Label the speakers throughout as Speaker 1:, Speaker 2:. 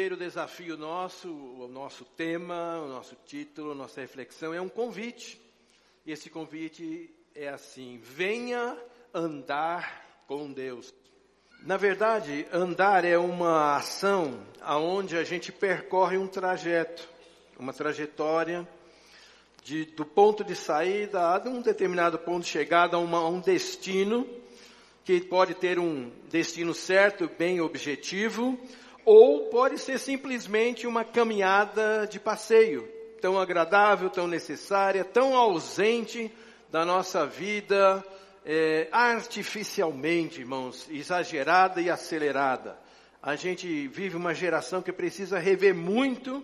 Speaker 1: primeiro desafio nosso, o nosso tema, o nosso título, nossa reflexão é um convite. E esse convite é assim: venha andar com Deus. Na verdade, andar é uma ação aonde a gente percorre um trajeto, uma trajetória de, do ponto de saída a um determinado ponto de chegada a, uma, a um destino que pode ter um destino certo, bem objetivo, ou pode ser simplesmente uma caminhada de passeio, tão agradável, tão necessária, tão ausente da nossa vida, é, artificialmente, irmãos, exagerada e acelerada. A gente vive uma geração que precisa rever muito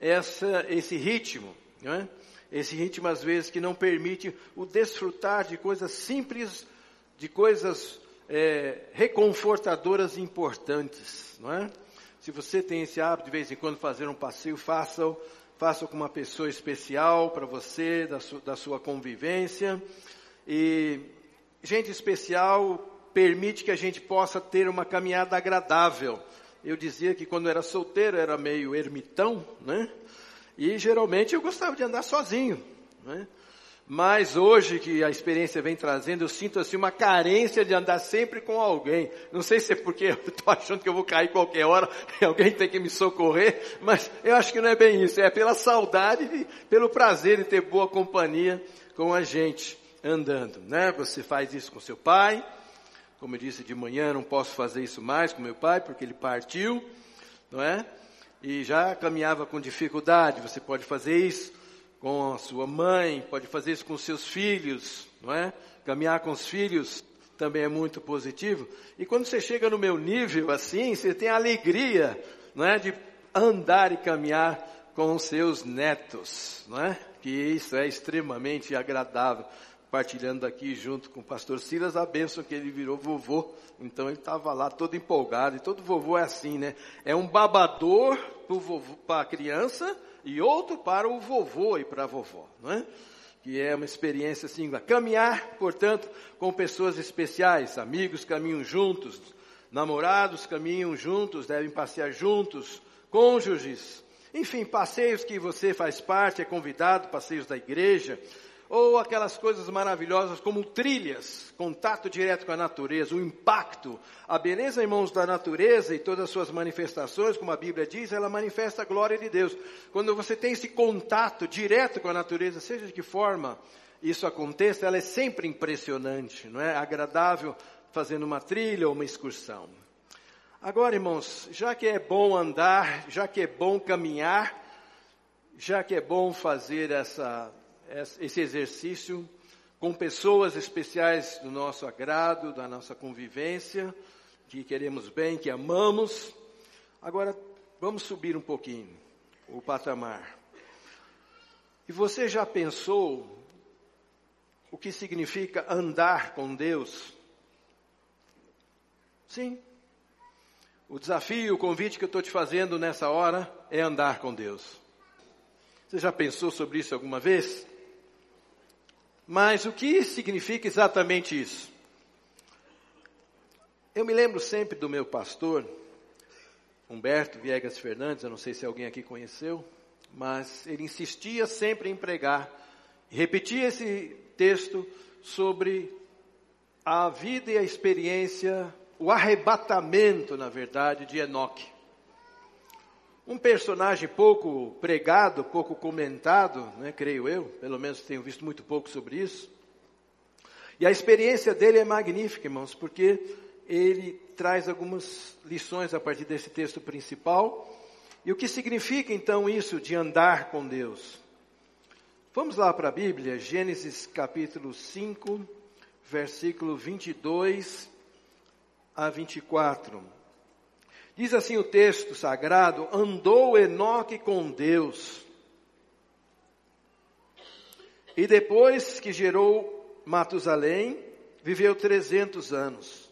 Speaker 1: essa, esse ritmo, é? Esse ritmo às vezes que não permite o desfrutar de coisas simples, de coisas é, reconfortadoras e importantes, não é? Se você tem esse hábito de vez em quando fazer um passeio, faça-o, faça com uma pessoa especial para você, da, su, da sua convivência. E gente especial permite que a gente possa ter uma caminhada agradável. Eu dizia que quando era solteiro era meio ermitão, né? E geralmente eu gostava de andar sozinho, né? Mas hoje que a experiência vem trazendo, eu sinto assim uma carência de andar sempre com alguém. Não sei se é porque eu estou achando que eu vou cair qualquer hora alguém tem que me socorrer, mas eu acho que não é bem isso. É pela saudade e pelo prazer de ter boa companhia com a gente andando, né? Você faz isso com seu pai. Como eu disse de manhã, não posso fazer isso mais com meu pai porque ele partiu, não é? E já caminhava com dificuldade. Você pode fazer isso com a sua mãe, pode fazer isso com seus filhos, não é? Caminhar com os filhos também é muito positivo. E quando você chega no meu nível assim, você tem a alegria, não é, de andar e caminhar com os seus netos, não é? Que isso é extremamente agradável. Partilhando aqui junto com o pastor Silas a bênção que ele virou vovô. Então ele estava lá todo empolgado. E todo vovô é assim, né? É um babador para a criança e outro para o vovô e para a vovó, não é? Que é uma experiência assim, caminhar, portanto, com pessoas especiais, amigos caminham juntos, namorados caminham juntos, devem passear juntos, cônjuges, enfim, passeios que você faz parte, é convidado, passeios da igreja, ou aquelas coisas maravilhosas como trilhas, contato direto com a natureza, o impacto. A beleza, irmãos, da natureza e todas as suas manifestações, como a Bíblia diz, ela manifesta a glória de Deus. Quando você tem esse contato direto com a natureza, seja de que forma isso aconteça, ela é sempre impressionante, não é? Agradável fazendo uma trilha ou uma excursão. Agora, irmãos, já que é bom andar, já que é bom caminhar, já que é bom fazer essa esse exercício com pessoas especiais do nosso agrado, da nossa convivência, que queremos bem, que amamos. Agora, vamos subir um pouquinho o patamar. E você já pensou o que significa andar com Deus? Sim. O desafio, o convite que eu estou te fazendo nessa hora é andar com Deus. Você já pensou sobre isso alguma vez? Mas o que significa exatamente isso? Eu me lembro sempre do meu pastor, Humberto Viegas Fernandes, eu não sei se alguém aqui conheceu, mas ele insistia sempre em pregar, repetia esse texto sobre a vida e a experiência, o arrebatamento, na verdade, de Enoque. Um personagem pouco pregado, pouco comentado, né, creio eu, pelo menos tenho visto muito pouco sobre isso. E a experiência dele é magnífica, irmãos, porque ele traz algumas lições a partir desse texto principal. E o que significa então isso de andar com Deus? Vamos lá para a Bíblia, Gênesis capítulo 5, versículo 22 a 24. Diz assim o texto sagrado: andou Enoque com Deus. E depois que gerou Matusalém, viveu 300 anos.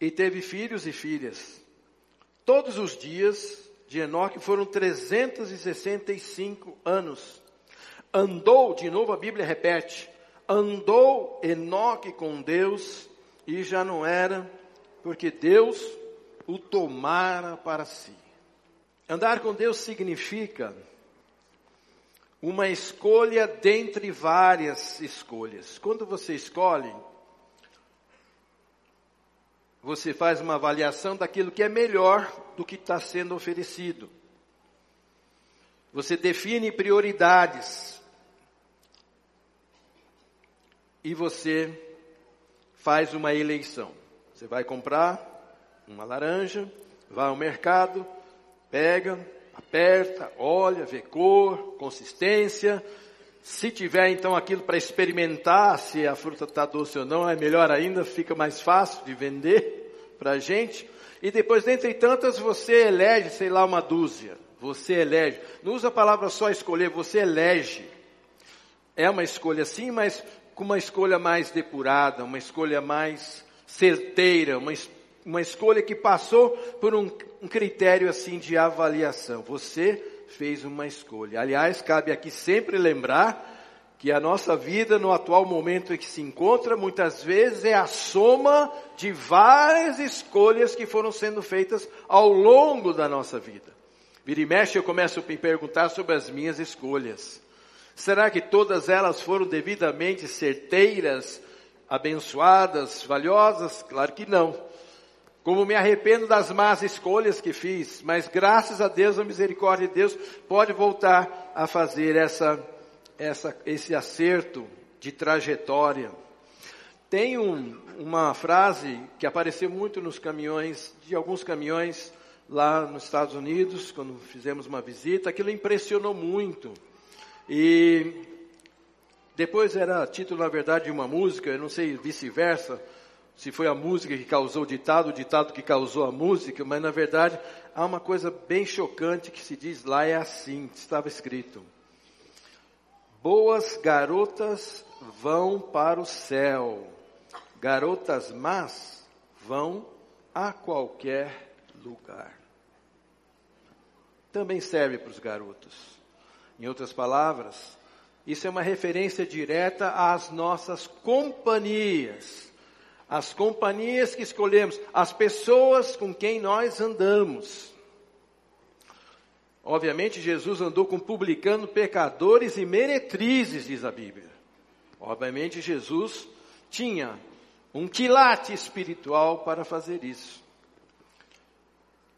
Speaker 1: E teve filhos e filhas. Todos os dias de Enoque foram 365 anos. Andou, de novo a Bíblia repete, andou Enoque com Deus e já não era porque Deus o tomara para si. Andar com Deus significa uma escolha dentre várias escolhas. Quando você escolhe, você faz uma avaliação daquilo que é melhor do que está sendo oferecido. Você define prioridades. E você faz uma eleição. Você vai comprar uma laranja, vai ao mercado, pega, aperta, olha, vê cor, consistência. Se tiver então aquilo para experimentar se a fruta está doce ou não, é melhor ainda, fica mais fácil de vender para a gente. E depois, dentre tantas, você elege, sei lá, uma dúzia. Você elege. Não usa a palavra só escolher, você elege. É uma escolha sim, mas com uma escolha mais depurada, uma escolha mais certeira, uma, uma escolha que passou por um, um critério assim de avaliação. Você fez uma escolha. Aliás, cabe aqui sempre lembrar que a nossa vida no atual momento em que se encontra, muitas vezes é a soma de várias escolhas que foram sendo feitas ao longo da nossa vida. Vira e mexe eu começo a me perguntar sobre as minhas escolhas. Será que todas elas foram devidamente certeiras, abençoadas, valiosas? Claro que não. Como me arrependo das más escolhas que fiz, mas graças a Deus, a misericórdia de Deus, pode voltar a fazer essa, essa, esse acerto de trajetória. Tem um, uma frase que apareceu muito nos caminhões, de alguns caminhões lá nos Estados Unidos, quando fizemos uma visita, aquilo impressionou muito. E depois era título, na verdade, de uma música, eu não sei vice-versa, se foi a música que causou o ditado, o ditado que causou a música, mas na verdade há uma coisa bem chocante que se diz lá, é assim, estava escrito. Boas garotas vão para o céu, garotas más vão a qualquer lugar. Também serve para os garotos. Em outras palavras, isso é uma referência direta às nossas companhias as companhias que escolhemos, as pessoas com quem nós andamos. Obviamente, Jesus andou com publicano, pecadores e meretrizes, diz a Bíblia. Obviamente, Jesus tinha um quilate espiritual para fazer isso.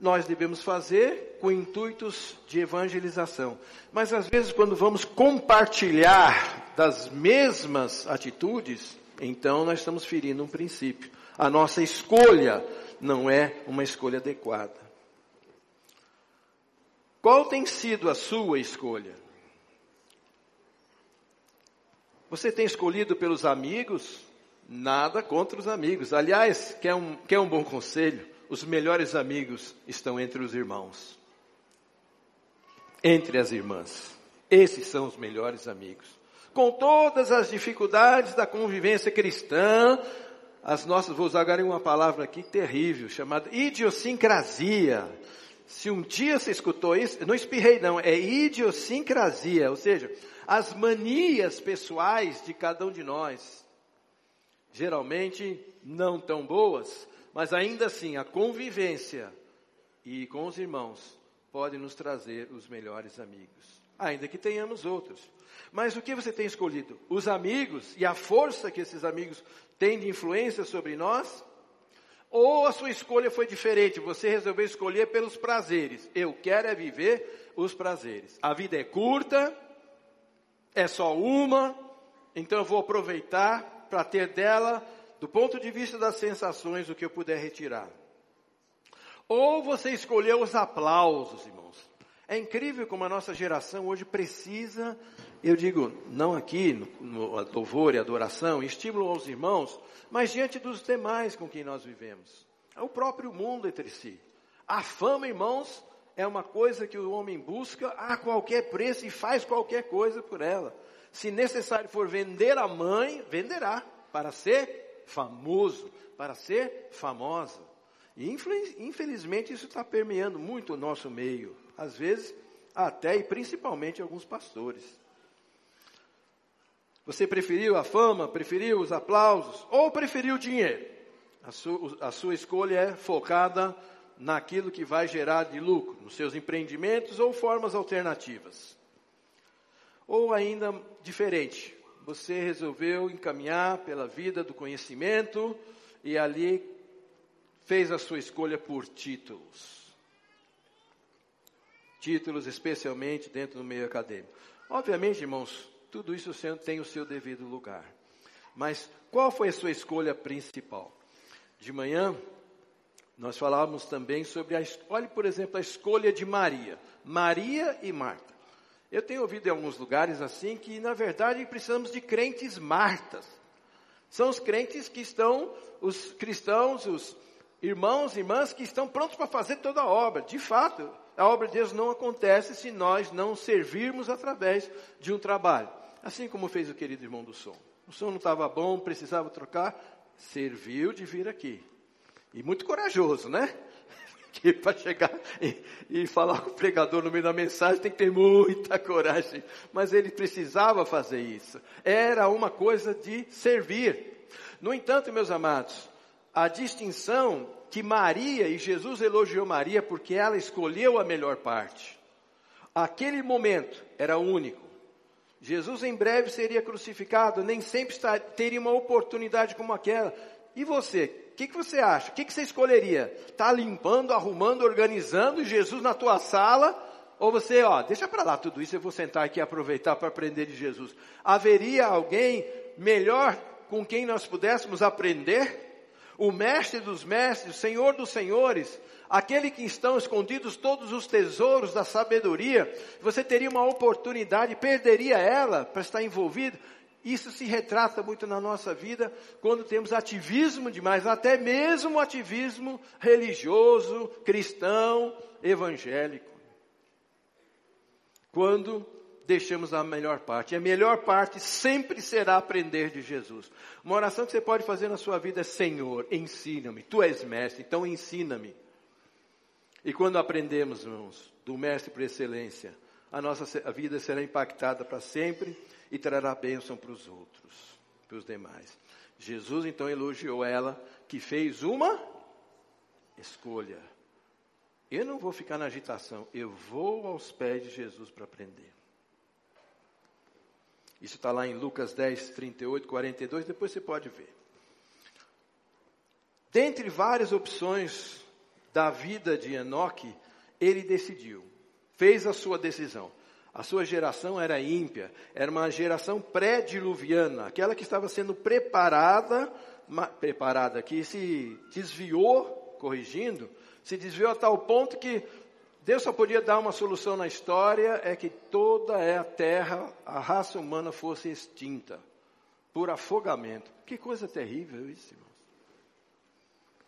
Speaker 1: Nós devemos fazer com intuitos de evangelização. Mas às vezes, quando vamos compartilhar das mesmas atitudes, então nós estamos ferindo um princípio. A nossa escolha não é uma escolha adequada. Qual tem sido a sua escolha? Você tem escolhido pelos amigos? Nada contra os amigos. Aliás, quer um, quer um bom conselho? Os melhores amigos estão entre os irmãos, entre as irmãs. Esses são os melhores amigos com todas as dificuldades da convivência cristã, as nossas, vou usar agora uma palavra aqui terrível, chamada idiosincrasia. Se um dia você escutou isso, não espirrei não, é idiosincrasia, ou seja, as manias pessoais de cada um de nós. Geralmente não tão boas, mas ainda assim a convivência e com os irmãos pode nos trazer os melhores amigos, ainda que tenhamos outros. Mas o que você tem escolhido? Os amigos e a força que esses amigos têm de influência sobre nós? Ou a sua escolha foi diferente? Você resolveu escolher pelos prazeres. Eu quero é viver os prazeres. A vida é curta, é só uma, então eu vou aproveitar para ter dela, do ponto de vista das sensações, o que eu puder retirar. Ou você escolheu os aplausos, irmãos. É incrível como a nossa geração hoje precisa eu digo, não aqui no, no louvor e adoração, estímulo aos irmãos, mas diante dos demais com quem nós vivemos. É o próprio mundo entre si. A fama, irmãos, é uma coisa que o homem busca a qualquer preço e faz qualquer coisa por ela. Se necessário for vender a mãe, venderá para ser famoso, para ser famosa. E infelizmente isso está permeando muito o nosso meio. Às vezes, até e principalmente alguns pastores. Você preferiu a fama, preferiu os aplausos ou preferiu o dinheiro? A sua, a sua escolha é focada naquilo que vai gerar de lucro, nos seus empreendimentos ou formas alternativas. Ou ainda diferente, você resolveu encaminhar pela vida do conhecimento e ali fez a sua escolha por títulos. Títulos, especialmente dentro do meio acadêmico. Obviamente, irmãos, tudo isso tem o seu devido lugar. Mas qual foi a sua escolha principal? De manhã, nós falávamos também sobre a, olhe por exemplo, a escolha de Maria. Maria e Marta. Eu tenho ouvido em alguns lugares assim que, na verdade, precisamos de crentes Martas. São os crentes que estão, os cristãos, os irmãos e irmãs que estão prontos para fazer toda a obra. De fato, a obra de Deus não acontece se nós não servirmos através de um trabalho. Assim como fez o querido irmão do som. O som não estava bom, precisava trocar, serviu de vir aqui. E muito corajoso, né? Que para chegar e, e, falar com o pregador no meio da mensagem tem que ter muita coragem. Mas ele precisava fazer isso. Era uma coisa de servir. No entanto, meus amados, a distinção que Maria, e Jesus elogiou Maria porque ela escolheu a melhor parte. Aquele momento era único. Jesus em breve seria crucificado, nem sempre teria uma oportunidade como aquela. E você? O que, que você acha? O que, que você escolheria? Tá limpando, arrumando, organizando Jesus na tua sala? Ou você, ó, deixa para lá tudo isso, eu vou sentar aqui e aproveitar para aprender de Jesus. Haveria alguém melhor com quem nós pudéssemos aprender? O mestre dos mestres, o senhor dos senhores, aquele que estão escondidos todos os tesouros da sabedoria, você teria uma oportunidade, perderia ela para estar envolvido. Isso se retrata muito na nossa vida quando temos ativismo demais, até mesmo ativismo religioso, cristão, evangélico. Quando deixamos a melhor parte. E a melhor parte sempre será aprender de Jesus. Uma oração que você pode fazer na sua vida é: Senhor, ensina-me. Tu és mestre, então ensina-me. E quando aprendemos, irmãos, do Mestre por excelência, a nossa a vida será impactada para sempre e trará bênção para os outros, para os demais. Jesus então elogiou ela que fez uma escolha. Eu não vou ficar na agitação, eu vou aos pés de Jesus para aprender. Isso está lá em Lucas 10, 38, 42, depois você pode ver. Dentre várias opções da vida de Enoque, ele decidiu, fez a sua decisão. A sua geração era ímpia, era uma geração pré-diluviana, aquela que estava sendo preparada, preparada, que se desviou, corrigindo, se desviou a tal ponto que Deus só podia dar uma solução na história, é que toda a terra, a raça humana fosse extinta, por afogamento. Que coisa terrível isso, irmão.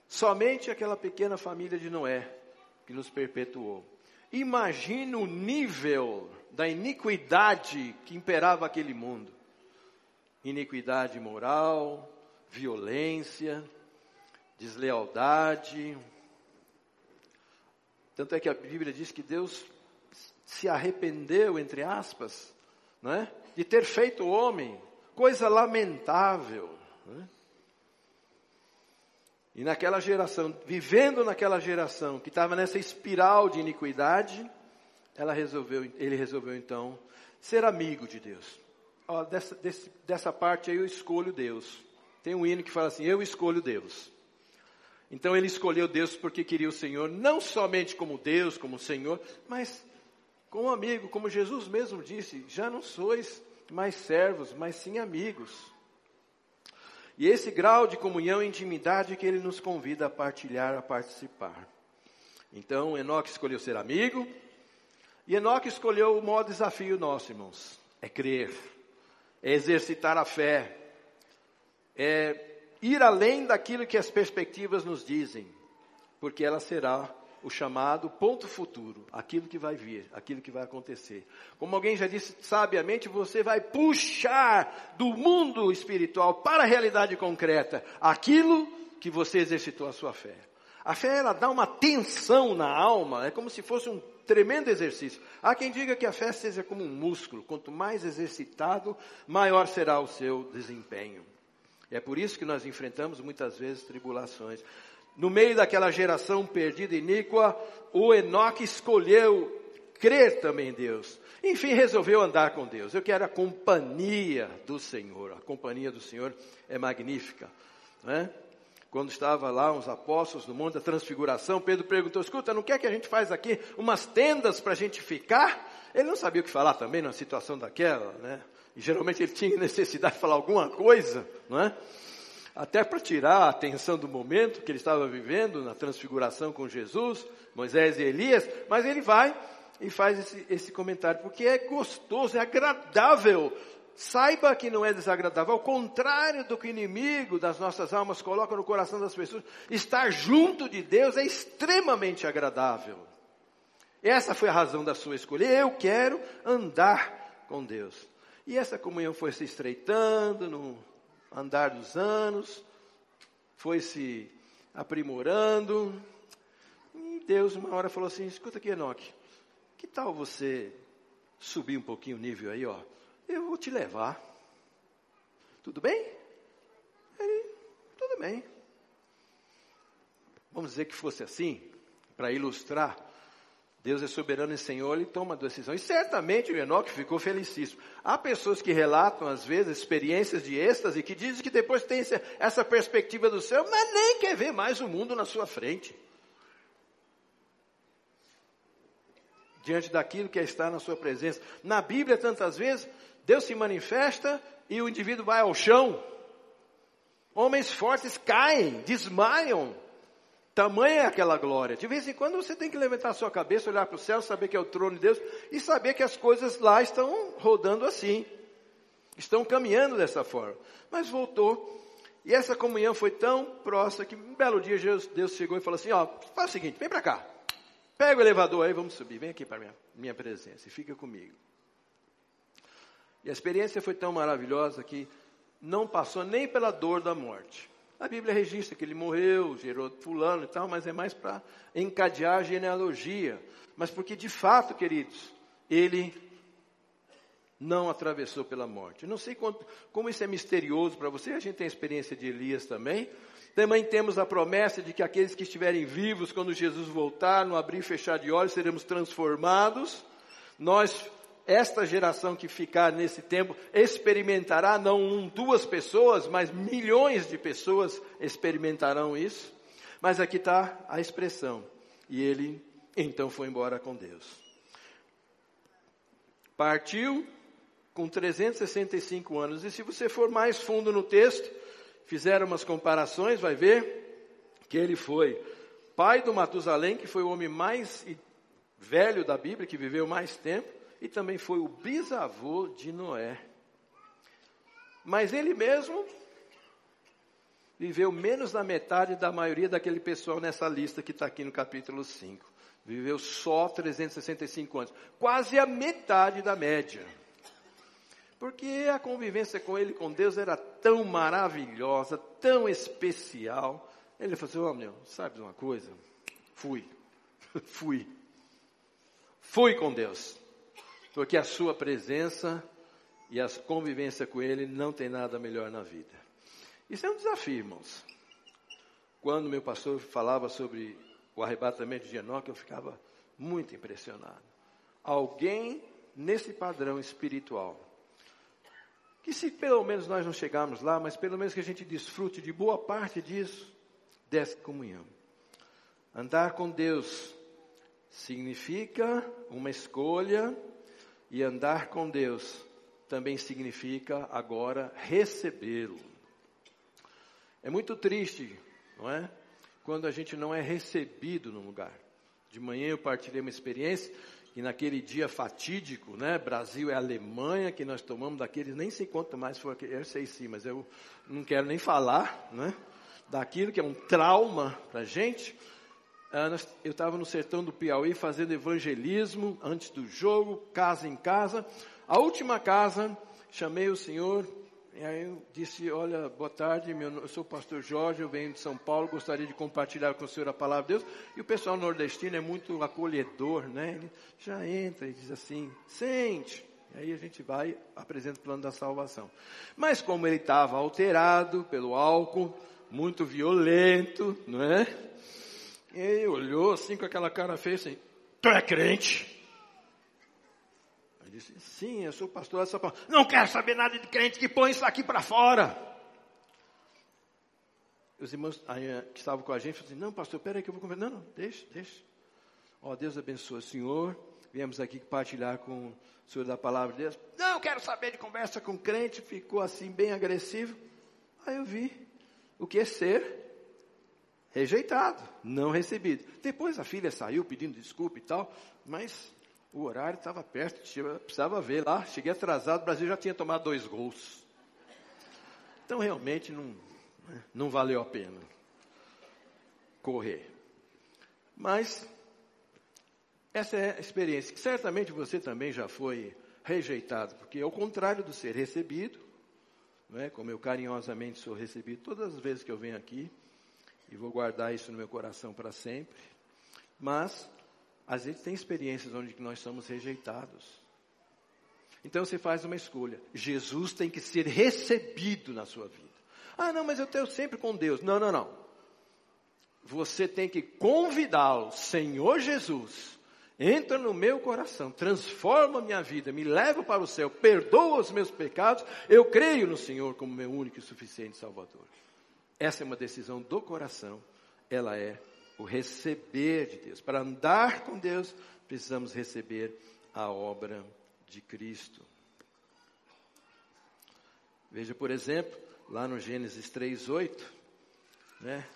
Speaker 1: Somente aquela pequena família de Noé que nos perpetuou. Imagina o nível da iniquidade que imperava aquele mundo. Iniquidade moral, violência, deslealdade. Tanto é que a Bíblia diz que Deus se arrependeu, entre aspas, né, de ter feito o homem, coisa lamentável. Né? E naquela geração, vivendo naquela geração que estava nessa espiral de iniquidade, ela resolveu, ele resolveu então ser amigo de Deus. Ó, dessa, desse, dessa parte aí eu escolho Deus. Tem um hino que fala assim: Eu escolho Deus. Então ele escolheu Deus porque queria o Senhor, não somente como Deus, como Senhor, mas como amigo, como Jesus mesmo disse: Já não sois mais servos, mas sim amigos. E esse grau de comunhão e intimidade que ele nos convida a partilhar, a participar. Então, Enoque escolheu ser amigo, e Enoque escolheu o maior desafio nosso, irmãos: é crer, é exercitar a fé, é ir além daquilo que as perspectivas nos dizem, porque ela será o chamado ponto futuro, aquilo que vai vir, aquilo que vai acontecer. Como alguém já disse sabiamente, você vai puxar do mundo espiritual para a realidade concreta aquilo que você exercitou a sua fé. A fé ela dá uma tensão na alma, é como se fosse um tremendo exercício. Há quem diga que a fé seja como um músculo, quanto mais exercitado, maior será o seu desempenho. É por isso que nós enfrentamos muitas vezes tribulações. No meio daquela geração perdida e iníqua, o Enoque escolheu crer também em Deus. Enfim, resolveu andar com Deus. Eu quero a companhia do Senhor. A companhia do Senhor é magnífica. Né? Quando estava lá os apóstolos no Monte da Transfiguração, Pedro perguntou: Escuta, não quer que a gente faz aqui umas tendas para a gente ficar? Ele não sabia o que falar também numa situação daquela, né? E geralmente ele tinha necessidade de falar alguma coisa, não é? Até para tirar a atenção do momento que ele estava vivendo na transfiguração com Jesus, Moisés e Elias, mas ele vai e faz esse, esse comentário, porque é gostoso, é agradável. Saiba que não é desagradável, ao contrário do que o inimigo das nossas almas coloca no coração das pessoas, estar junto de Deus é extremamente agradável. Essa foi a razão da sua escolha. Eu quero andar com Deus. E essa comunhão foi se estreitando no andar dos anos, foi se aprimorando. E Deus, uma hora, falou assim: escuta aqui, Enoque, que tal você subir um pouquinho o nível aí, ó? Eu vou te levar. Tudo bem? Ele, tudo bem. Vamos dizer que fosse assim, para ilustrar. Deus é soberano e Senhor, Ele toma a decisão. E certamente o Enoque ficou felicíssimo. Há pessoas que relatam, às vezes, experiências de êxtase, que dizem que depois tem essa perspectiva do céu, mas nem quer ver mais o mundo na sua frente. Diante daquilo que é está na sua presença. Na Bíblia, tantas vezes, Deus se manifesta e o indivíduo vai ao chão. Homens fortes caem, desmaiam. Tamanha é aquela glória. De vez em quando você tem que levantar a sua cabeça, olhar para o céu, saber que é o trono de Deus e saber que as coisas lá estão rodando assim. Estão caminhando dessa forma. Mas voltou. E essa comunhão foi tão próxima que um belo dia Deus chegou e falou assim: Ó, faz o seguinte, vem para cá. Pega o elevador aí, vamos subir. Vem aqui para minha, minha presença e fica comigo. E a experiência foi tão maravilhosa que não passou nem pela dor da morte. A Bíblia registra que ele morreu, gerou fulano e tal, mas é mais para encadear a genealogia. Mas porque de fato, queridos, ele não atravessou pela morte. não sei quanto, como isso é misterioso para você, a gente tem a experiência de Elias também. Também temos a promessa de que aqueles que estiverem vivos quando Jesus voltar, no abrir e fechar de olhos, seremos transformados. Nós esta geração que ficar nesse tempo experimentará não um, duas pessoas, mas milhões de pessoas experimentarão isso. Mas aqui está a expressão. E ele então foi embora com Deus. Partiu com 365 anos. E se você for mais fundo no texto, fizer umas comparações, vai ver que ele foi pai do Matusalém, que foi o homem mais velho da Bíblia, que viveu mais tempo e também foi o bisavô de Noé. Mas ele mesmo viveu menos da metade da maioria daquele pessoal nessa lista que está aqui no capítulo 5. Viveu só 365 anos, quase a metade da média. Porque a convivência com ele, com Deus, era tão maravilhosa, tão especial. Ele falou assim: Ô oh, meu, sabe de uma coisa? Fui, fui, fui com Deus porque a sua presença e a convivência com Ele não tem nada melhor na vida. Isso é um desafio, irmãos. Quando meu pastor falava sobre o arrebatamento de Enoque, eu ficava muito impressionado. Alguém nesse padrão espiritual, que se pelo menos nós não chegarmos lá, mas pelo menos que a gente desfrute de boa parte disso, dessa comunhão. Andar com Deus significa uma escolha e andar com Deus também significa agora recebê-lo. É muito triste, não é? Quando a gente não é recebido no lugar. De manhã eu partilhei uma experiência e naquele dia fatídico, né? Brasil e Alemanha, que nós tomamos daqueles, nem sei quanto mais foi, eu sei sim, mas eu não quero nem falar, né? Daquilo que é um trauma para a gente. Ah, eu estava no sertão do Piauí fazendo evangelismo antes do jogo, casa em casa. A última casa, chamei o senhor, e aí eu disse, olha, boa tarde, meu, eu sou o pastor Jorge, eu venho de São Paulo, gostaria de compartilhar com o senhor a palavra de Deus. E o pessoal nordestino é muito acolhedor, né? Ele já entra e diz assim, sente. E aí a gente vai, apresenta o plano da salvação. Mas como ele estava alterado pelo álcool, muito violento, não é? E ele olhou assim com aquela cara feia assim, tu é crente? Ele disse, sim, eu sou pastor de São Paulo. Não quero saber nada de crente que põe isso aqui para fora. Os irmãos eh, que estavam com a gente falaram assim, não pastor, peraí que eu vou conversar. Não, não, deixa, deixa. Ó, oh, Deus abençoe o Senhor. Viemos aqui compartilhar com o Senhor da palavra de Deus. Não quero saber de conversa com crente. Ficou assim bem agressivo. Aí eu vi o que é ser rejeitado, não recebido. Depois a filha saiu pedindo desculpa e tal, mas o horário estava perto, precisava ver lá. Cheguei atrasado, o Brasil já tinha tomado dois gols. Então realmente não, não valeu a pena correr. Mas essa é a experiência que certamente você também já foi rejeitado, porque ao contrário do ser recebido, não é? como eu carinhosamente sou recebido todas as vezes que eu venho aqui, e vou guardar isso no meu coração para sempre. Mas, às vezes tem experiências onde nós somos rejeitados. Então você faz uma escolha. Jesus tem que ser recebido na sua vida. Ah, não, mas eu tenho sempre com Deus. Não, não, não. Você tem que convidá-lo, Senhor Jesus, entra no meu coração, transforma minha vida, me leva para o céu, perdoa os meus pecados, eu creio no Senhor como meu único e suficiente Salvador. Essa é uma decisão do coração, ela é o receber de Deus. Para andar com Deus, precisamos receber a obra de Cristo. Veja, por exemplo, lá no Gênesis 3:8, né?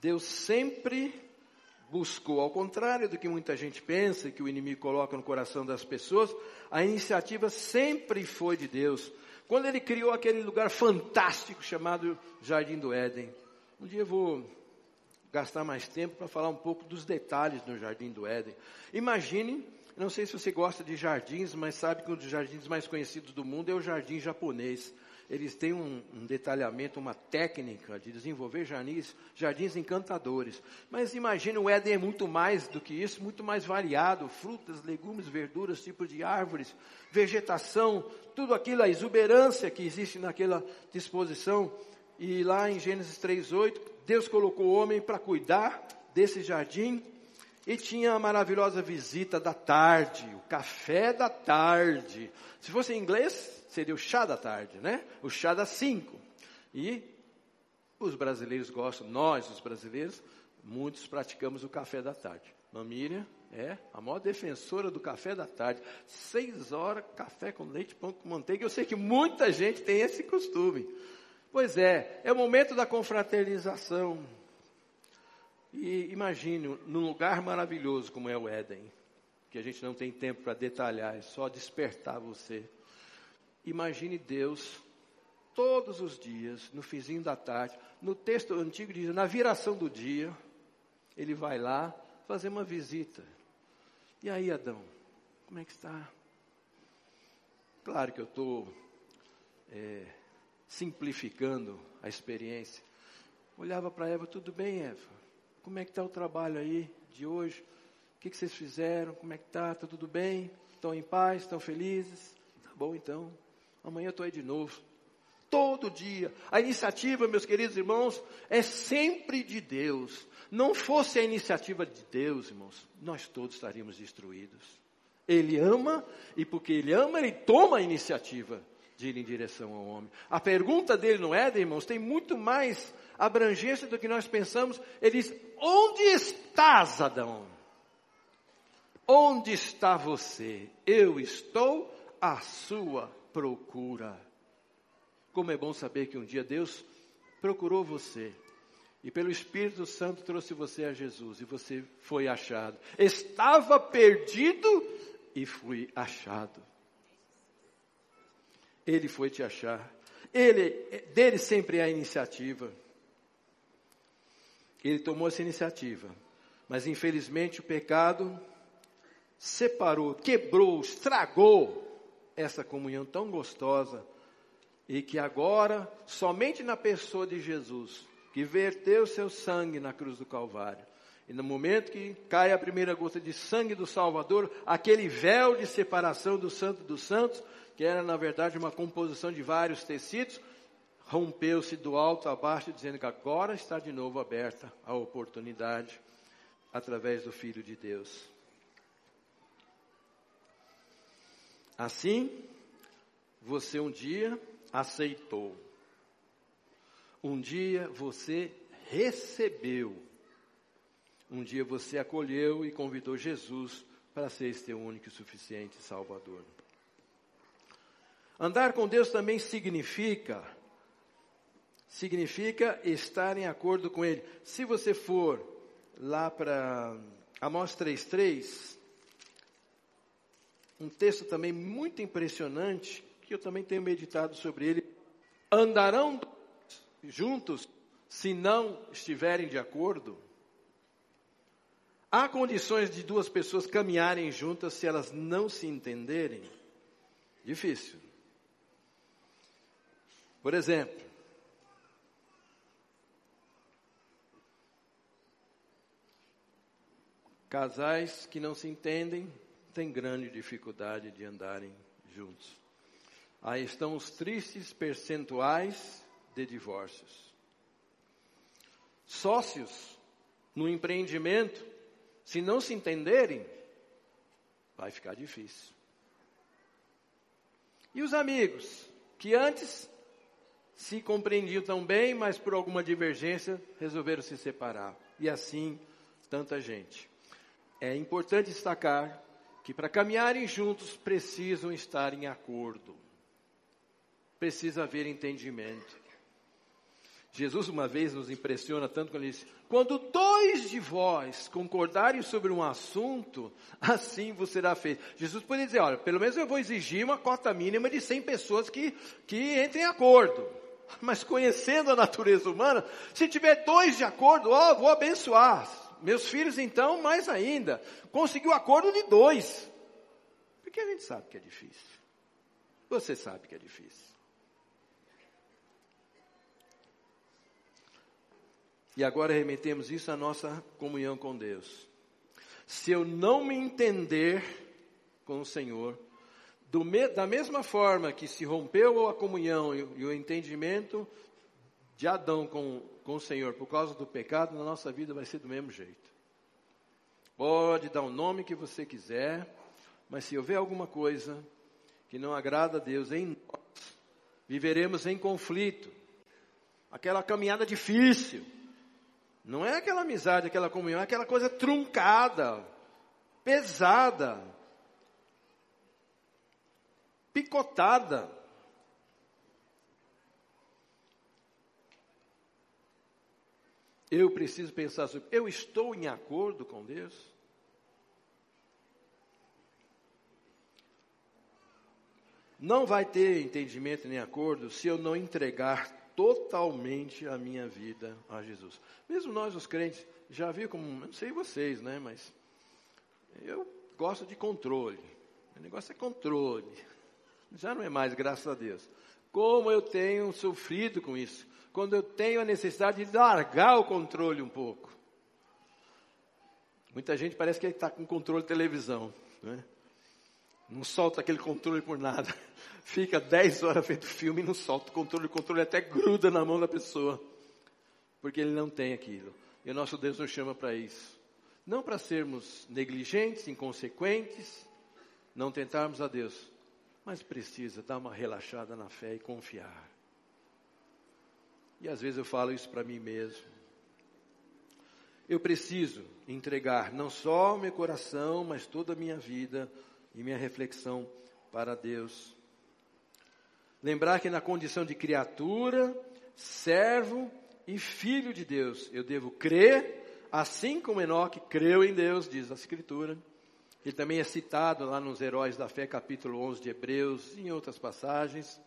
Speaker 1: Deus sempre buscou, ao contrário do que muita gente pensa, que o inimigo coloca no coração das pessoas, a iniciativa sempre foi de Deus. Quando ele criou aquele lugar fantástico chamado Jardim do Éden. Um dia eu vou gastar mais tempo para falar um pouco dos detalhes do Jardim do Éden. Imagine não sei se você gosta de jardins, mas sabe que um dos jardins mais conhecidos do mundo é o jardim japonês. Eles têm um, um detalhamento, uma técnica de desenvolver jardins, jardins encantadores. Mas imagine o Éden é muito mais do que isso, muito mais variado: frutas, legumes, verduras, tipos de árvores, vegetação, tudo aquilo, a exuberância que existe naquela disposição. E lá em Gênesis 3,8, Deus colocou o homem para cuidar desse jardim e tinha a maravilhosa visita da tarde, o café da tarde. Se fosse em inglês, seria o chá da tarde, né? O chá das cinco. E os brasileiros gostam, nós, os brasileiros, muitos praticamos o café da tarde. Mamília é a maior defensora do café da tarde. Seis horas, café com leite, pão com manteiga. Eu sei que muita gente tem esse costume. Pois é, é o momento da confraternização e imagine, num lugar maravilhoso como é o Éden, que a gente não tem tempo para detalhar, é só despertar você. Imagine Deus todos os dias, no fizinho da tarde, no texto antigo diz, na viração do dia, ele vai lá fazer uma visita. E aí, Adão, como é que está? Claro que eu estou é, simplificando a experiência. Olhava para Eva, tudo bem, Eva? Como é que está o trabalho aí de hoje? O que, que vocês fizeram? Como é que está? Está tudo bem? Estão em paz? Estão felizes? Tá bom então. Amanhã eu estou aí de novo. Todo dia. A iniciativa, meus queridos irmãos, é sempre de Deus. Não fosse a iniciativa de Deus, irmãos, nós todos estaríamos destruídos. Ele ama, e porque ele ama, ele toma a iniciativa de ir em direção ao homem. A pergunta dele no Éden, irmãos, tem muito mais abrangência do que nós pensamos. Ele diz: Onde estás, Adão? Onde está você? Eu estou à sua procura. Como é bom saber que um dia Deus procurou você e pelo Espírito Santo trouxe você a Jesus e você foi achado. Estava perdido e fui achado. Ele foi te achar. Ele, dele sempre a iniciativa. Ele tomou essa iniciativa. Mas infelizmente o pecado separou, quebrou, estragou essa comunhão tão gostosa e que agora, somente na pessoa de Jesus, que verteu seu sangue na cruz do Calvário, e no momento que cai a primeira gota de sangue do Salvador, aquele véu de separação do Santo dos Santos, que era na verdade uma composição de vários tecidos, rompeu-se do alto a baixo, dizendo que agora está de novo aberta a oportunidade através do Filho de Deus. Assim, você um dia aceitou. Um dia você recebeu. Um dia você acolheu e convidou Jesus para ser este único e suficiente Salvador. Andar com Deus também significa significa estar em acordo com Ele. Se você for lá para Amós 3,3, um texto também muito impressionante, que eu também tenho meditado sobre ele. Andarão juntos se não estiverem de acordo? Há condições de duas pessoas caminharem juntas se elas não se entenderem? Difícil. Por exemplo, casais que não se entendem têm grande dificuldade de andarem juntos. Aí estão os tristes percentuais de divórcios. Sócios no empreendimento se não se entenderem, vai ficar difícil. E os amigos, que antes se compreendiam tão bem, mas por alguma divergência resolveram se separar. E assim, tanta gente. É importante destacar que para caminharem juntos precisam estar em acordo. Precisa haver entendimento. Jesus uma vez nos impressiona tanto quando ele diz: quando dois de vós concordarem sobre um assunto, assim vos será feito. Jesus poderia dizer: olha, pelo menos eu vou exigir uma cota mínima de 100 pessoas que, que entrem em acordo. Mas conhecendo a natureza humana, se tiver dois de acordo, ó, vou abençoar. Meus filhos, então, mais ainda. Conseguiu acordo de dois. Porque a gente sabe que é difícil. Você sabe que é difícil. E agora remetemos isso à nossa comunhão com Deus. Se eu não me entender com o Senhor, me, da mesma forma que se rompeu a comunhão e, e o entendimento de Adão com, com o Senhor por causa do pecado, na nossa vida vai ser do mesmo jeito. Pode dar o nome que você quiser, mas se houver alguma coisa que não agrada a Deus em nós, viveremos em conflito. Aquela caminhada difícil não é aquela amizade, aquela comunhão, é aquela coisa truncada, pesada, picotada. Eu preciso pensar sobre, eu estou em acordo com Deus? Não vai ter entendimento nem acordo se eu não entregar totalmente a minha vida a Jesus. Mesmo nós, os crentes, já vi como, não sei vocês, né, mas eu gosto de controle. O negócio é controle. Já não é mais, graças a Deus. Como eu tenho sofrido com isso. Quando eu tenho a necessidade de largar o controle um pouco. Muita gente parece que está com controle de televisão. Né? Não solta aquele controle por nada. Fica 10 horas vendo filme e não solta o controle. O controle até gruda na mão da pessoa. Porque ele não tem aquilo. E o nosso Deus nos chama para isso. Não para sermos negligentes, inconsequentes, não tentarmos a Deus, mas precisa dar uma relaxada na fé e confiar. E às vezes eu falo isso para mim mesmo. Eu preciso entregar não só o meu coração, mas toda a minha vida e minha reflexão para Deus. Lembrar que na condição de criatura, servo e filho de Deus, eu devo crer, assim como Enoque creu em Deus, diz a Escritura. Ele também é citado lá nos Heróis da Fé, capítulo 11 de Hebreus, e em outras passagens.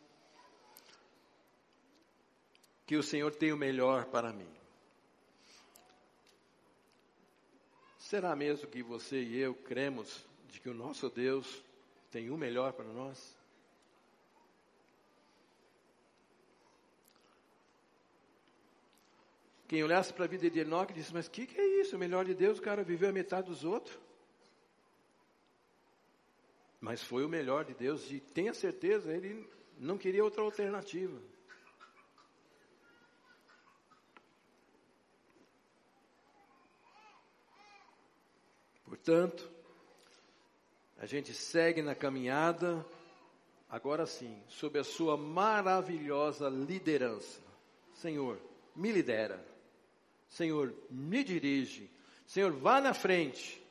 Speaker 1: Que o Senhor tem o melhor para mim. Será mesmo que você e eu cremos de que o nosso Deus tem o melhor para nós? Quem olhasse para a vida de Enoque disse, mas o que, que é isso? O melhor de Deus, o cara viveu a metade dos outros. Mas foi o melhor de Deus e tenha certeza, ele não queria outra alternativa. Portanto, a gente segue na caminhada, agora sim, sob a sua maravilhosa liderança. Senhor, me lidera. Senhor, me dirige. Senhor, vá na frente.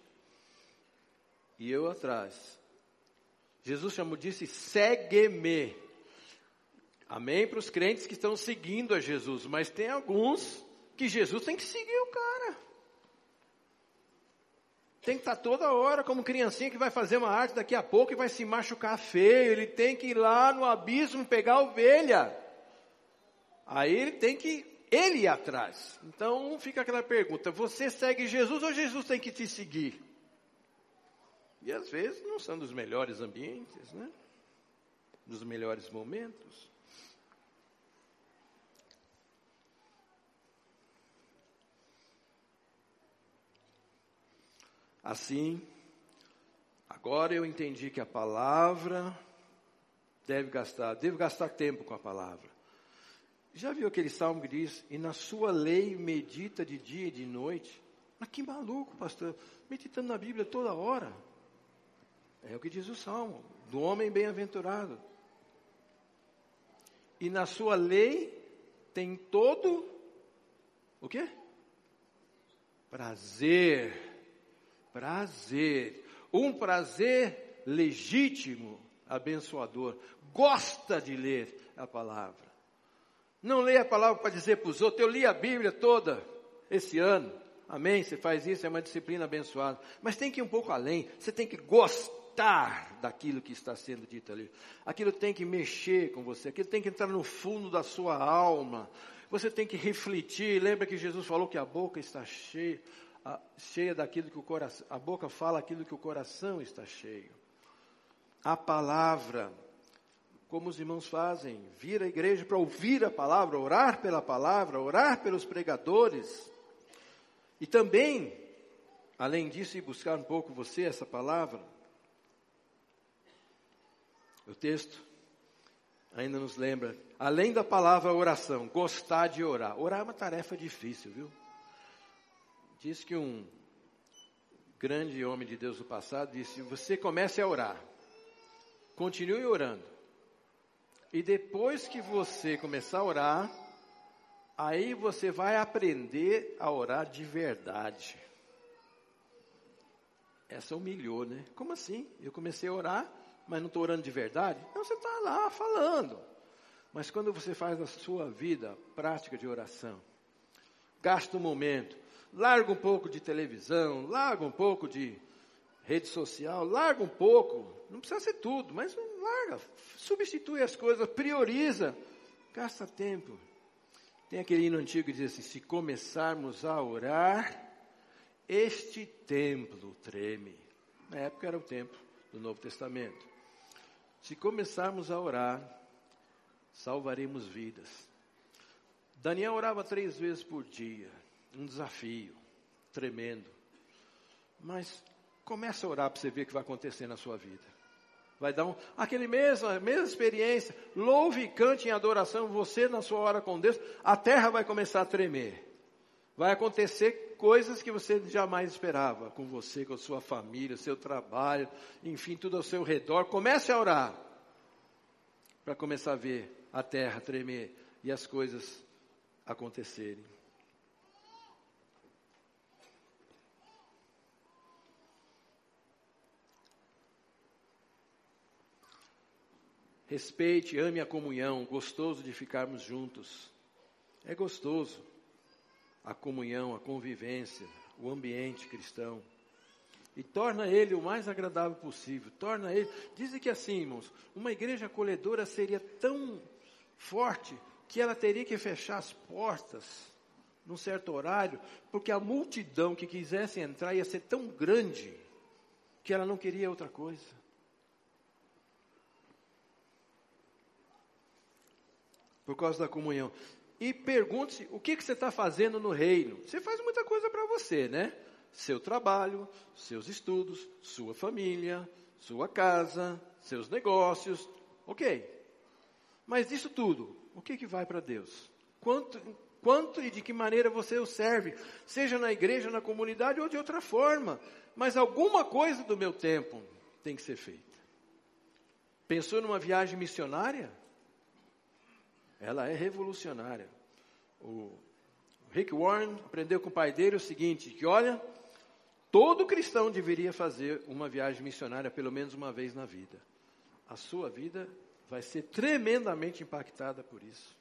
Speaker 1: E eu atrás. Jesus chamou, disse, segue-me. Amém para os crentes que estão seguindo a Jesus, mas tem alguns que Jesus tem que seguir o cara. Tem que estar toda hora como criancinha que vai fazer uma arte daqui a pouco e vai se machucar feio. Ele tem que ir lá no abismo pegar a ovelha. Aí ele tem que ele ir atrás. Então fica aquela pergunta: você segue Jesus ou Jesus tem que te seguir? E às vezes não são dos melhores ambientes, né? Dos melhores momentos. Assim, agora eu entendi que a palavra deve gastar, devo gastar tempo com a palavra. Já viu aquele salmo que diz, e na sua lei medita de dia e de noite? Mas que maluco, pastor, meditando na Bíblia toda hora. É o que diz o salmo, do homem bem-aventurado. E na sua lei tem todo o quê? Prazer prazer, um prazer legítimo, abençoador. Gosta de ler a palavra. Não lê a palavra para dizer para os outros, eu li a Bíblia toda esse ano. Amém? Você faz isso, é uma disciplina abençoada. Mas tem que ir um pouco além. Você tem que gostar daquilo que está sendo dito ali. Aquilo tem que mexer com você. Aquilo tem que entrar no fundo da sua alma. Você tem que refletir. Lembra que Jesus falou que a boca está cheia cheia daquilo que o coração, a boca fala aquilo que o coração está cheio. A palavra, como os irmãos fazem, vir à igreja para ouvir a palavra, orar pela palavra, orar pelos pregadores. E também, além disso, ir buscar um pouco você essa palavra. O texto ainda nos lembra, além da palavra oração, gostar de orar. Orar é uma tarefa difícil, viu? Diz que um grande homem de Deus do passado disse: Você comece a orar, continue orando, e depois que você começar a orar, aí você vai aprender a orar de verdade. Essa humilhou, né? Como assim? Eu comecei a orar, mas não estou orando de verdade? Não, você está lá falando. Mas quando você faz a sua vida prática de oração, gasta um momento, larga um pouco de televisão, larga um pouco de rede social, larga um pouco, não precisa ser tudo, mas larga, substitui as coisas, prioriza, gasta tempo. Tem aquele hino antigo que diz assim: se começarmos a orar, este templo treme. Na época era o templo do Novo Testamento. Se começarmos a orar, salvaremos vidas. Daniel orava três vezes por dia um desafio tremendo. Mas comece a orar para você ver o que vai acontecer na sua vida. Vai dar um, aquele mesmo, mesma experiência. Louve e cante em adoração, você na sua hora com Deus, a terra vai começar a tremer. Vai acontecer coisas que você jamais esperava com você, com a sua família, seu trabalho, enfim, tudo ao seu redor. Comece a orar para começar a ver a terra tremer e as coisas acontecerem. Respeite, ame a comunhão, gostoso de ficarmos juntos. É gostoso a comunhão, a convivência, o ambiente cristão. E torna ele o mais agradável possível. Torna ele. Dizem que assim, irmãos, uma igreja acolhedora seria tão forte que ela teria que fechar as portas num certo horário, porque a multidão que quisesse entrar ia ser tão grande que ela não queria outra coisa. Por causa da comunhão. E pergunte-se, o que, que você está fazendo no reino? Você faz muita coisa para você, né? Seu trabalho, seus estudos, sua família, sua casa, seus negócios, ok. Mas isso tudo, o que, que vai para Deus? Quanto, quanto e de que maneira você o serve, seja na igreja, na comunidade ou de outra forma. Mas alguma coisa do meu tempo tem que ser feita. Pensou numa viagem missionária? Ela é revolucionária. O Rick Warren aprendeu com o pai dele o seguinte: que olha, todo cristão deveria fazer uma viagem missionária pelo menos uma vez na vida. A sua vida vai ser tremendamente impactada por isso.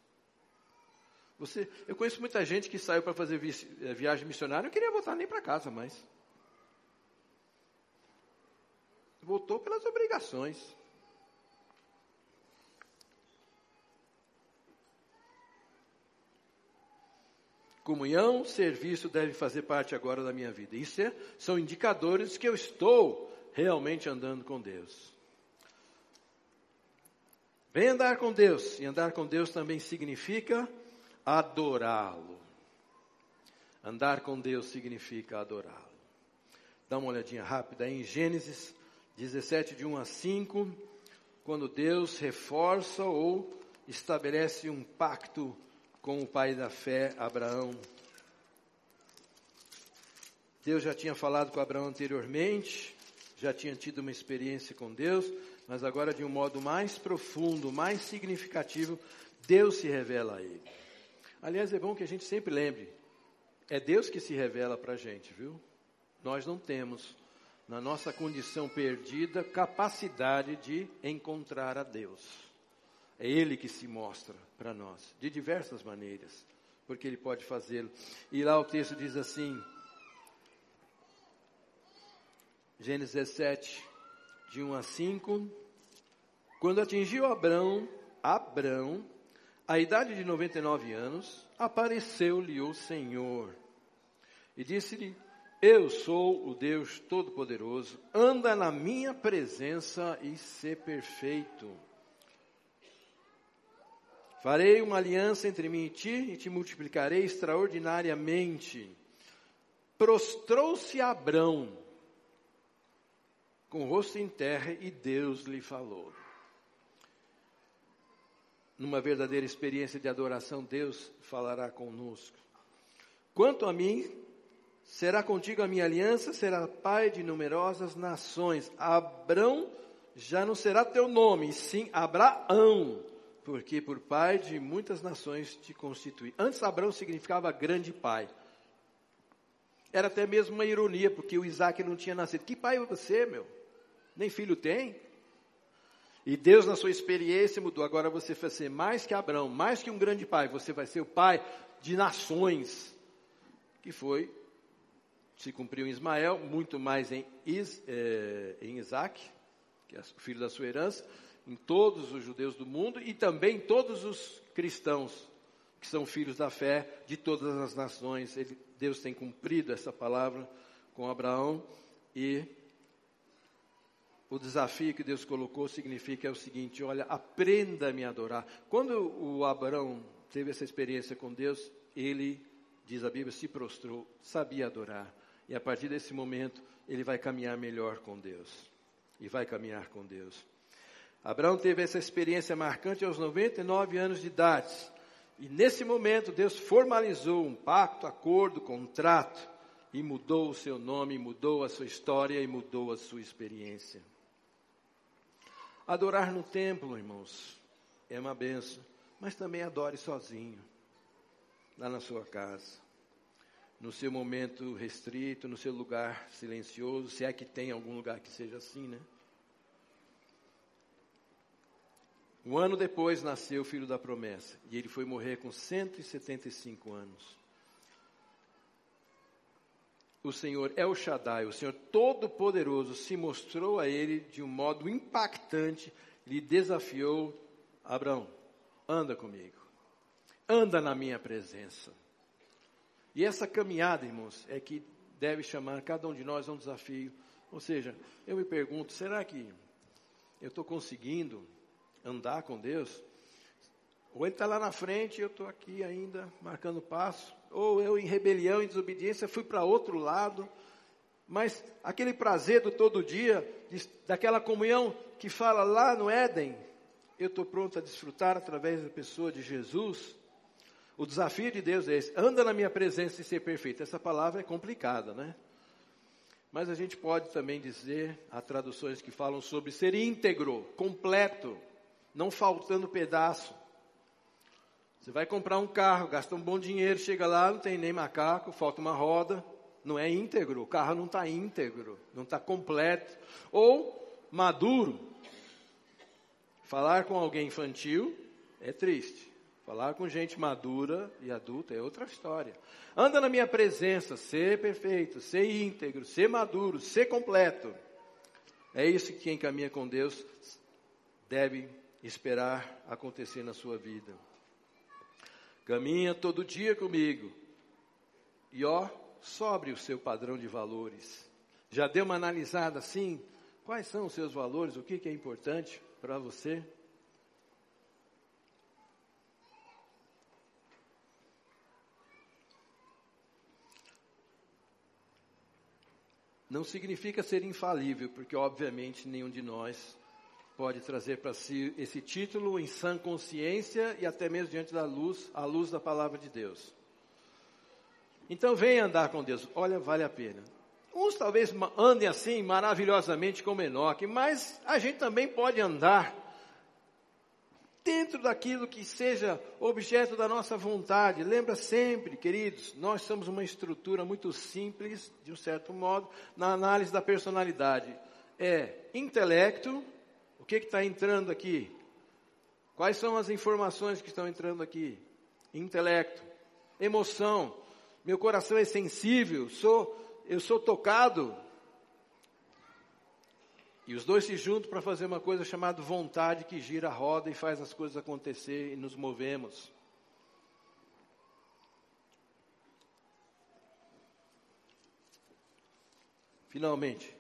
Speaker 1: Você, eu conheço muita gente que saiu para fazer vi, eh, viagem missionária, não queria voltar nem para casa mais. Voltou pelas obrigações. Comunhão, serviço deve fazer parte agora da minha vida. Isso é, são indicadores que eu estou realmente andando com Deus. Vem andar com Deus. E andar com Deus também significa adorá-lo. Andar com Deus significa adorá-lo. Dá uma olhadinha rápida em Gênesis 17, de 1 a 5, quando Deus reforça ou estabelece um pacto com o pai da fé, Abraão. Deus já tinha falado com Abraão anteriormente, já tinha tido uma experiência com Deus, mas agora de um modo mais profundo, mais significativo, Deus se revela a ele. Aliás, é bom que a gente sempre lembre, é Deus que se revela para a gente, viu? Nós não temos, na nossa condição perdida, capacidade de encontrar a Deus. É Ele que se mostra para nós, de diversas maneiras, porque Ele pode fazê-lo. E lá o texto diz assim, Gênesis 17, de 1 a 5. Quando atingiu Abrão, Abrão, a idade de 99 anos, apareceu-lhe o Senhor e disse-lhe: Eu sou o Deus Todo-Poderoso, anda na minha presença e ser perfeito. Farei uma aliança entre mim e ti e te multiplicarei extraordinariamente. Prostrou-se Abrão com o rosto em terra e Deus lhe falou. Numa verdadeira experiência de adoração, Deus falará conosco. Quanto a mim, será contigo a minha aliança, será pai de numerosas nações. Abrão já não será teu nome, sim Abraão porque por pai de muitas nações te constituí. Antes Abraão significava grande pai. Era até mesmo uma ironia, porque o Isaac não tinha nascido. Que pai é você, meu? Nem filho tem? E Deus, na sua experiência, mudou. Agora você vai ser mais que Abraão, mais que um grande pai. Você vai ser o pai de nações. Que foi, se cumpriu em Ismael, muito mais em, Is, eh, em Isaac, que é o filho da sua herança em todos os judeus do mundo e também em todos os cristãos que são filhos da fé de todas as nações. Ele, Deus tem cumprido essa palavra com Abraão e o desafio que Deus colocou significa é o seguinte: olha, aprenda a me adorar. Quando o Abraão teve essa experiência com Deus, ele, diz a Bíblia, se prostrou, sabia adorar. E a partir desse momento, ele vai caminhar melhor com Deus. E vai caminhar com Deus. Abraão teve essa experiência marcante aos 99 anos de idade. E nesse momento Deus formalizou um pacto, acordo, contrato e mudou o seu nome, mudou a sua história e mudou a sua experiência. Adorar no templo, irmãos, é uma benção, mas também adore sozinho, lá na sua casa, no seu momento restrito, no seu lugar silencioso, se é que tem algum lugar que seja assim, né? Um ano depois nasceu o filho da promessa e ele foi morrer com 175 anos. O Senhor El Shaddai, o Senhor Todo-Poderoso, se mostrou a ele de um modo impactante, lhe desafiou: Abraão, anda comigo, anda na minha presença. E essa caminhada, irmãos, é que deve chamar cada um de nós a um desafio. Ou seja, eu me pergunto: será que eu estou conseguindo andar com Deus, ou ele está lá na frente e eu estou aqui ainda marcando passo, ou eu em rebelião e desobediência fui para outro lado, mas aquele prazer do todo dia, daquela comunhão que fala lá no Éden, eu estou pronto a desfrutar através da pessoa de Jesus. O desafio de Deus é esse: anda na minha presença e ser perfeito. Essa palavra é complicada, né? Mas a gente pode também dizer, há traduções que falam sobre ser íntegro, completo, não faltando pedaço. Você vai comprar um carro, gasta um bom dinheiro, chega lá, não tem nem macaco, falta uma roda, não é íntegro, o carro não está íntegro, não está completo. Ou maduro. Falar com alguém infantil é triste. Falar com gente madura e adulta é outra história. Anda na minha presença, ser perfeito, ser íntegro, ser maduro, ser completo. É isso que quem caminha com Deus deve esperar acontecer na sua vida. Caminha todo dia comigo. E ó, sobre o seu padrão de valores. Já deu uma analisada assim? Quais são os seus valores? O que, que é importante para você? Não significa ser infalível, porque obviamente nenhum de nós pode trazer para si esse título em sã consciência e até mesmo diante da luz, à luz da palavra de Deus. Então venha andar com Deus. Olha, vale a pena. Uns talvez andem assim maravilhosamente como Enoque, mas a gente também pode andar dentro daquilo que seja objeto da nossa vontade. Lembra sempre, queridos, nós somos uma estrutura muito simples, de um certo modo, na análise da personalidade. É intelecto, o que está entrando aqui? Quais são as informações que estão entrando aqui? Intelecto, emoção, meu coração é sensível, sou, eu sou tocado, e os dois se juntam para fazer uma coisa chamada vontade, que gira a roda e faz as coisas acontecer e nos movemos. Finalmente,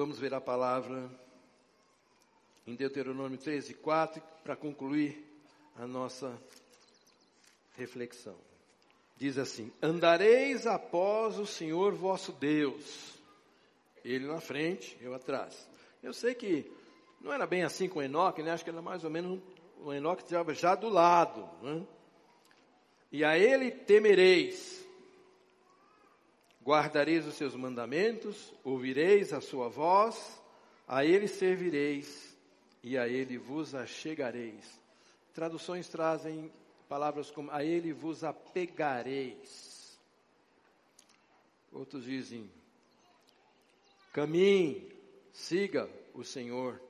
Speaker 1: vamos ver a palavra em Deuteronômio 13, 4, para concluir a nossa reflexão. Diz assim: Andareis após o Senhor vosso Deus ele na frente, eu atrás. Eu sei que não era bem assim com Enoque, né? Acho que era mais ou menos o Enoque estava já do lado. Né? E a ele temereis, guardareis os seus mandamentos, ouvireis a sua voz, a ele servireis e a ele vos achegareis. Traduções trazem palavras como a ele vos apegareis. Outros dizem Caminhe, siga o Senhor.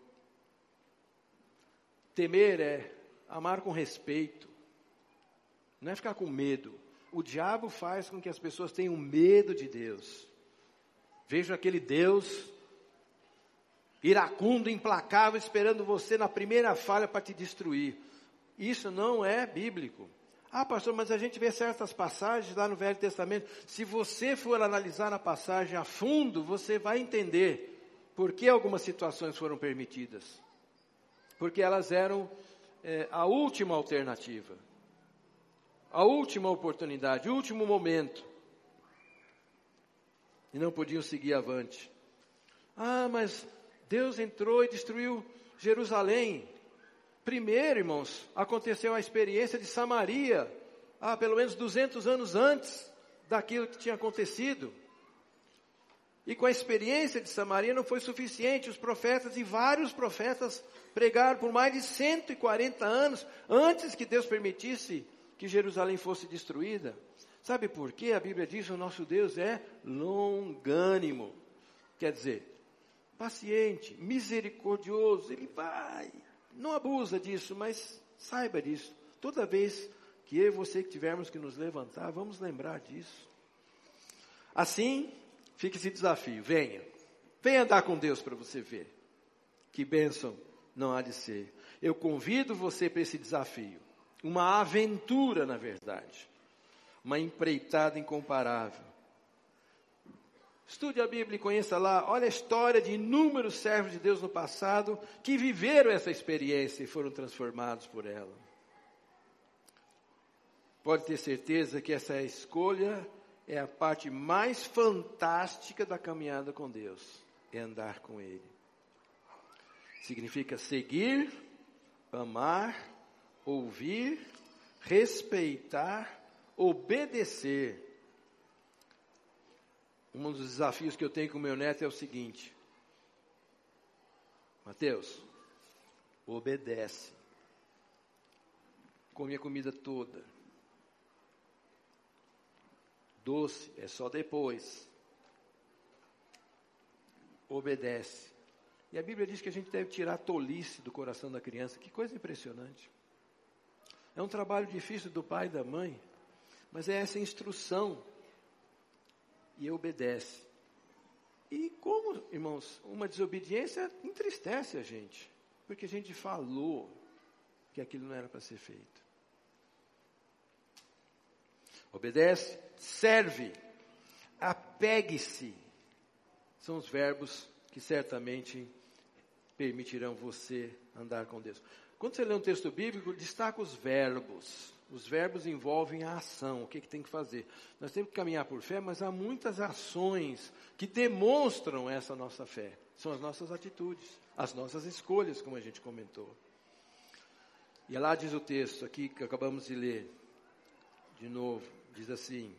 Speaker 1: Temer é amar com respeito, não é ficar com medo. O diabo faz com que as pessoas tenham medo de Deus. Veja aquele Deus iracundo, implacável, esperando você na primeira falha para te destruir. Isso não é bíblico. Ah, pastor, mas a gente vê certas passagens lá no Velho Testamento. Se você for analisar a passagem a fundo, você vai entender por que algumas situações foram permitidas. Porque elas eram é, a última alternativa, a última oportunidade, o último momento. E não podiam seguir avante. Ah, mas Deus entrou e destruiu Jerusalém. Primeiro, irmãos, aconteceu a experiência de Samaria, há pelo menos 200 anos antes daquilo que tinha acontecido. E com a experiência de Samaria não foi suficiente, os profetas e vários profetas pregaram por mais de 140 anos antes que Deus permitisse que Jerusalém fosse destruída. Sabe por quê? A Bíblia diz que o nosso Deus é longânimo. Quer dizer, paciente, misericordioso, ele vai não abusa disso, mas saiba disso. Toda vez que eu e você que tivermos que nos levantar, vamos lembrar disso. Assim, fica esse desafio. Venha. Venha andar com Deus para você ver. Que bênção não há de ser. Eu convido você para esse desafio. Uma aventura, na verdade. Uma empreitada incomparável. Estude a Bíblia e conheça lá. Olha a história de inúmeros servos de Deus no passado que viveram essa experiência e foram transformados por ela. Pode ter certeza que essa escolha é a parte mais fantástica da caminhada com Deus, é andar com Ele. Significa seguir, amar, ouvir respeitar, obedecer. Um dos desafios que eu tenho com meu neto é o seguinte: Mateus, obedece. Come a comida toda. Doce é só depois. Obedece. E a Bíblia diz que a gente deve tirar a tolice do coração da criança. Que coisa impressionante. É um trabalho difícil do pai e da mãe, mas é essa instrução. E obedece. E como, irmãos, uma desobediência entristece a gente, porque a gente falou que aquilo não era para ser feito. Obedece, serve, apegue-se. São os verbos que certamente permitirão você andar com Deus. Quando você lê um texto bíblico, destaca os verbos. Os verbos envolvem a ação, o que, que tem que fazer. Nós temos que caminhar por fé, mas há muitas ações que demonstram essa nossa fé. São as nossas atitudes, as nossas escolhas, como a gente comentou. E lá diz o texto aqui que acabamos de ler, de novo, diz assim,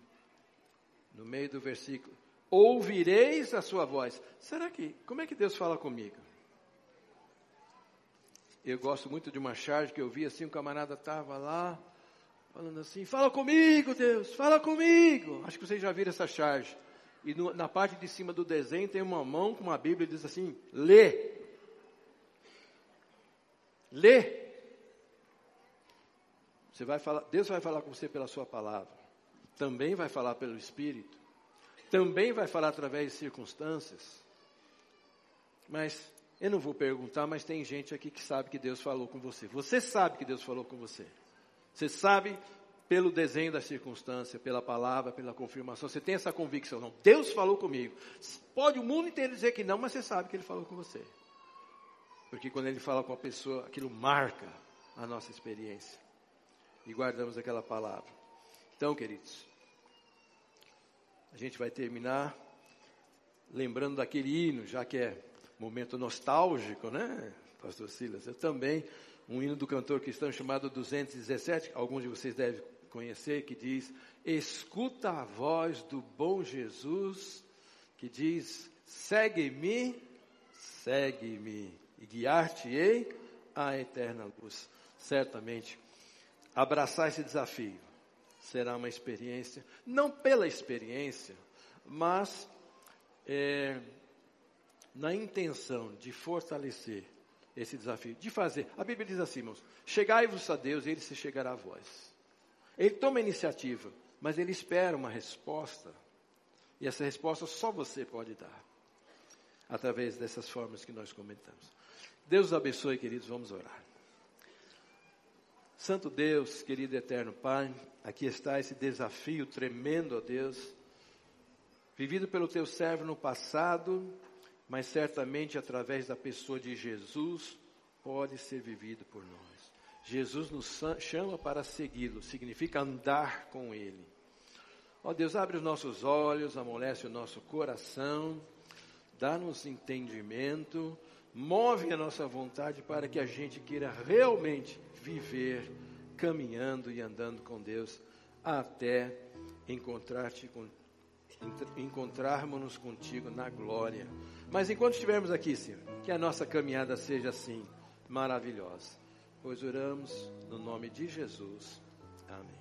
Speaker 1: no meio do versículo: Ouvireis a sua voz. Será que, como é que Deus fala comigo? Eu gosto muito de uma charge que eu vi assim, um camarada estava lá, falando assim, fala comigo, Deus, fala comigo. Acho que vocês já viram essa charge. E no, na parte de cima do desenho tem uma mão com uma Bíblia e diz assim, lê. Lê. Você vai falar, Deus vai falar com você pela sua palavra. Também vai falar pelo Espírito. Também vai falar através de circunstâncias. Mas eu não vou perguntar, mas tem gente aqui que sabe que Deus falou com você. Você sabe que Deus falou com você. Você sabe pelo desenho da circunstância, pela palavra, pela confirmação. Você tem essa convicção, não? Deus falou comigo. Pode o mundo inteiro dizer que não, mas você sabe que Ele falou com você. Porque quando Ele fala com a pessoa, aquilo marca a nossa experiência. E guardamos aquela palavra. Então, queridos, a gente vai terminar lembrando daquele hino, já que é momento nostálgico, né, Pastor Silas? Eu também um hino do cantor cristão chamado 217, alguns de vocês devem conhecer, que diz: Escuta a voz do bom Jesus, que diz: Segue-me, segue-me, e guiar-te-ei à eterna luz. Certamente, abraçar esse desafio será uma experiência, não pela experiência, mas é, na intenção de fortalecer esse desafio, de fazer. A Bíblia diz assim, irmãos: chegai-vos a Deus e ele se chegará a vós. Ele toma a iniciativa, mas ele espera uma resposta. E essa resposta só você pode dar, através dessas formas que nós comentamos. Deus abençoe, queridos, vamos orar. Santo Deus, querido eterno Pai, aqui está esse desafio tremendo, ó Deus, vivido pelo teu servo no passado, mas certamente através da pessoa de Jesus pode ser vivido por nós. Jesus nos chama para segui-lo, significa andar com ele. Ó Deus, abre os nossos olhos, amolece o nosso coração, dá-nos entendimento, move a nossa vontade para que a gente queira realmente viver caminhando e andando com Deus até encontrar-te encontrarmos-nos contigo na glória. Mas enquanto estivermos aqui, Senhor, que a nossa caminhada seja assim, maravilhosa. Pois oramos no nome de Jesus. Amém.